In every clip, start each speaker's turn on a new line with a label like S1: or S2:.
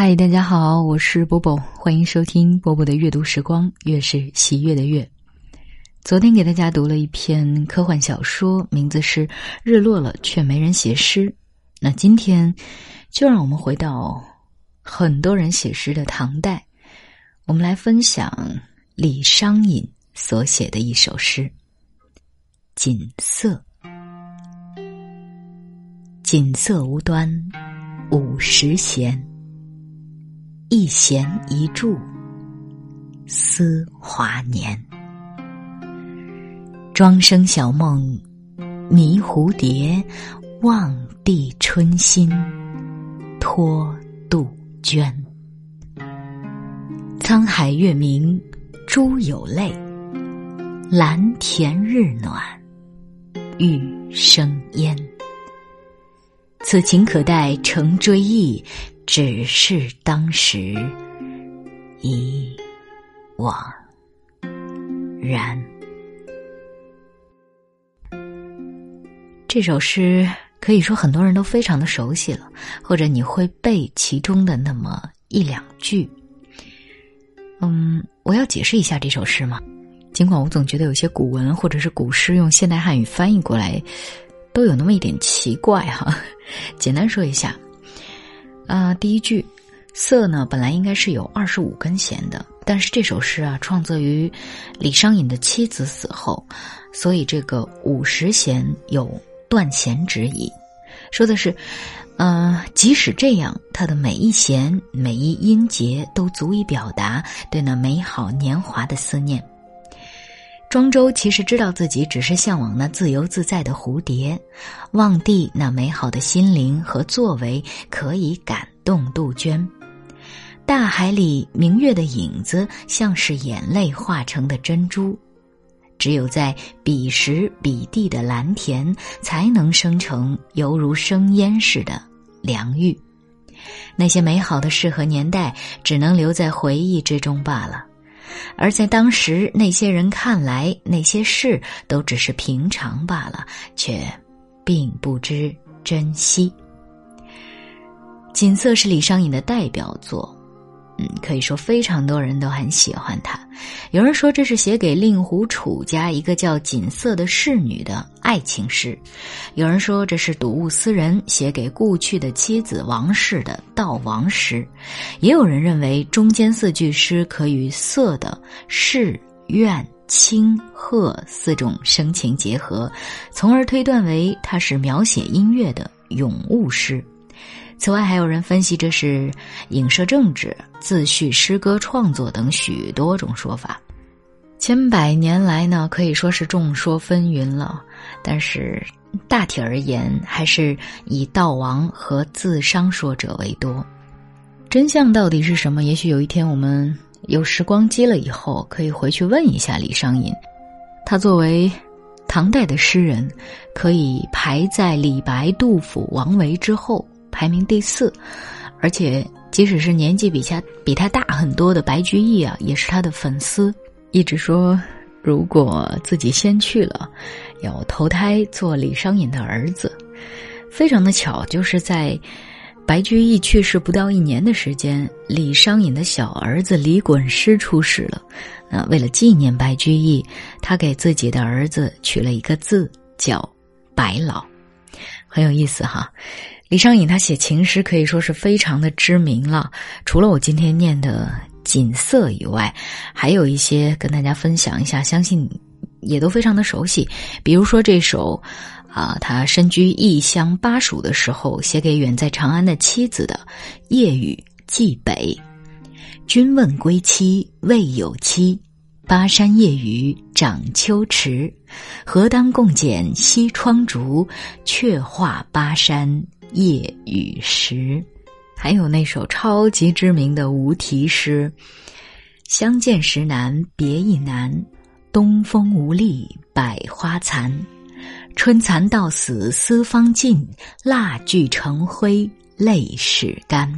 S1: 嗨，大家好，我是波波，欢迎收听波波的阅读时光，月是喜悦的月。昨天给大家读了一篇科幻小说，名字是《日落了却没人写诗》。那今天就让我们回到很多人写诗的唐代，我们来分享李商隐所写的一首诗《锦瑟》。锦瑟无端五十弦。一弦一柱思华年，庄生晓梦迷蝴蝶，望帝春心托杜鹃。沧海月明珠有泪，蓝田日暖玉生烟。此情可待成追忆。只是当时已惘然。这首诗可以说很多人都非常的熟悉了，或者你会背其中的那么一两句。嗯，我要解释一下这首诗吗？尽管我总觉得有些古文或者是古诗用现代汉语翻译过来都有那么一点奇怪哈。简单说一下。啊，第一句，瑟呢本来应该是有二十五根弦的，但是这首诗啊创作于李商隐的妻子死后，所以这个五十弦有断弦之意，说的是，呃，即使这样，它的每一弦每一音节都足以表达对那美好年华的思念。庄周其实知道自己只是向往那自由自在的蝴蝶，望帝那美好的心灵和作为可以感动杜鹃。大海里明月的影子像是眼泪化成的珍珠，只有在彼时彼地的蓝田，才能生成犹如生烟似的良玉。那些美好的事和年代，只能留在回忆之中罢了。而在当时那些人看来，那些事都只是平常罢了，却并不知珍惜。《锦瑟》是李商隐的代表作。嗯，可以说非常多人都很喜欢他。有人说这是写给令狐楚家一个叫锦瑟的侍女的爱情诗，有人说这是睹物思人写给故去的妻子王氏的悼亡诗，也有人认为中间四句诗可与色的誓、怨、清、贺四种声情结合，从而推断为它是描写音乐的咏物诗。此外，还有人分析这是影射政治、自叙诗歌创作等许多种说法。千百年来呢，可以说是众说纷纭了。但是大体而言，还是以悼亡和自伤说者为多。真相到底是什么？也许有一天我们有时光机了以后，可以回去问一下李商隐。他作为唐代的诗人，可以排在李白、杜甫、王维之后。排名第四，而且即使是年纪比他比他大很多的白居易啊，也是他的粉丝，一直说如果自己先去了，要投胎做李商隐的儿子。非常的巧，就是在白居易去世不到一年的时间，李商隐的小儿子李衮师出世了。那为了纪念白居易，他给自己的儿子取了一个字叫白老，很有意思哈。李商隐他写情诗可以说是非常的知名了，除了我今天念的《锦瑟》以外，还有一些跟大家分享一下，相信也都非常的熟悉。比如说这首，啊，他身居异乡巴蜀的时候写给远在长安的妻子的《夜雨寄北》，君问归期未有期。巴山夜雨涨秋池，何当共剪西窗烛？却话巴山夜雨时。还有那首超级知名的无题诗：“相见时难别亦难，东风无力百花残。春蚕到死丝方尽，蜡炬成灰泪始干。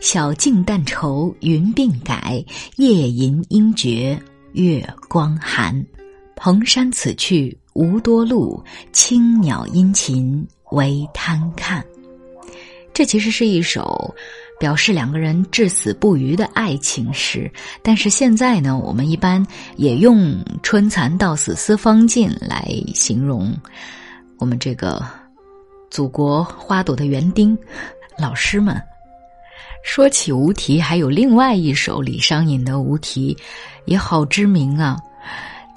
S1: 晓镜但愁云鬓改，夜吟应觉。”月光寒，蓬山此去无多路，青鸟殷勤为贪看。这其实是一首表示两个人至死不渝的爱情诗。但是现在呢，我们一般也用“春蚕到死丝方尽”来形容我们这个祖国花朵的园丁老师们。说起无题，还有另外一首李商隐的无题，也好知名啊。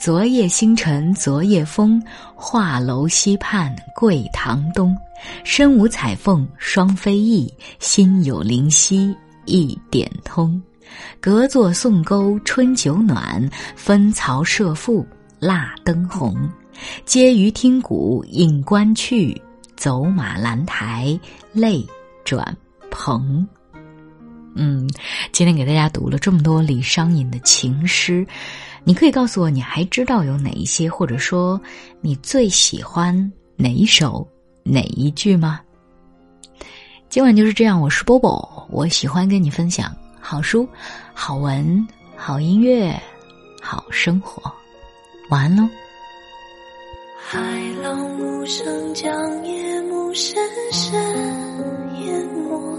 S1: 昨夜星辰昨夜风，画楼西畔桂堂东。身无彩凤双飞翼，心有灵犀一点通。隔座送钩春酒暖，分曹射覆蜡灯红。嗟余听鼓引官去，走马兰台泪转蓬。嗯，今天给大家读了这么多李商隐的情诗。你可以告诉我，你还知道有哪一些，或者说你最喜欢哪一首、哪一句吗？今晚就是这样，我是波波，我喜欢跟你分享好书、好文、好音乐、好生活。晚安喽。海浪无声，将夜幕深深淹没，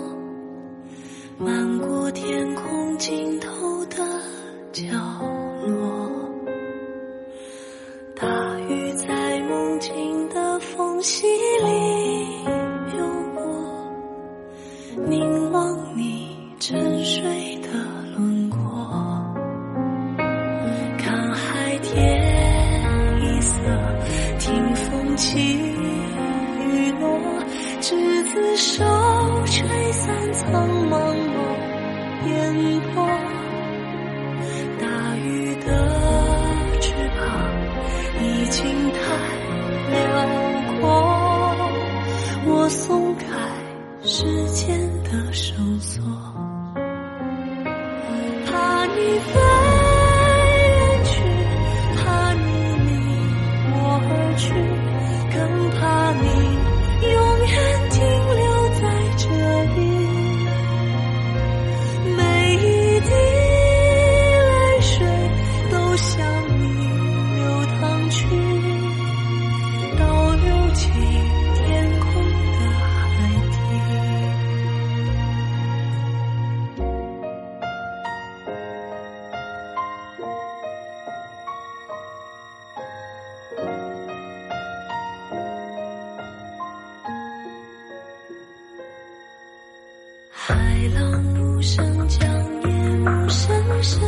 S1: 漫过天空尽头的角落。溪里游过，凝望你沉睡的轮廓，看海天一色，听风起雨落，执子手，吹散苍茫茫烟波。大雨的翅膀已经太辽。我松开时间的绳索，怕你海浪无声，将夜幕深深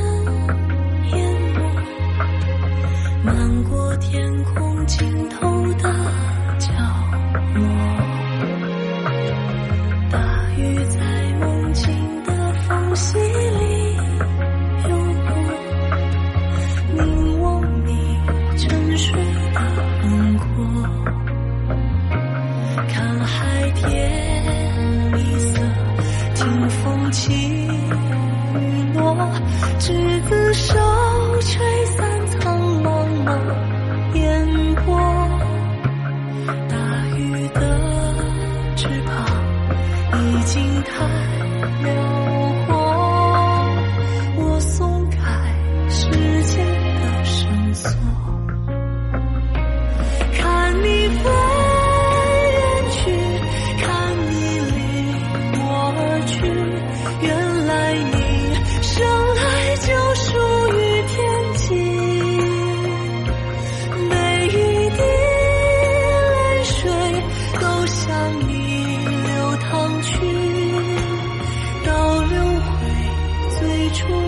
S1: 最初。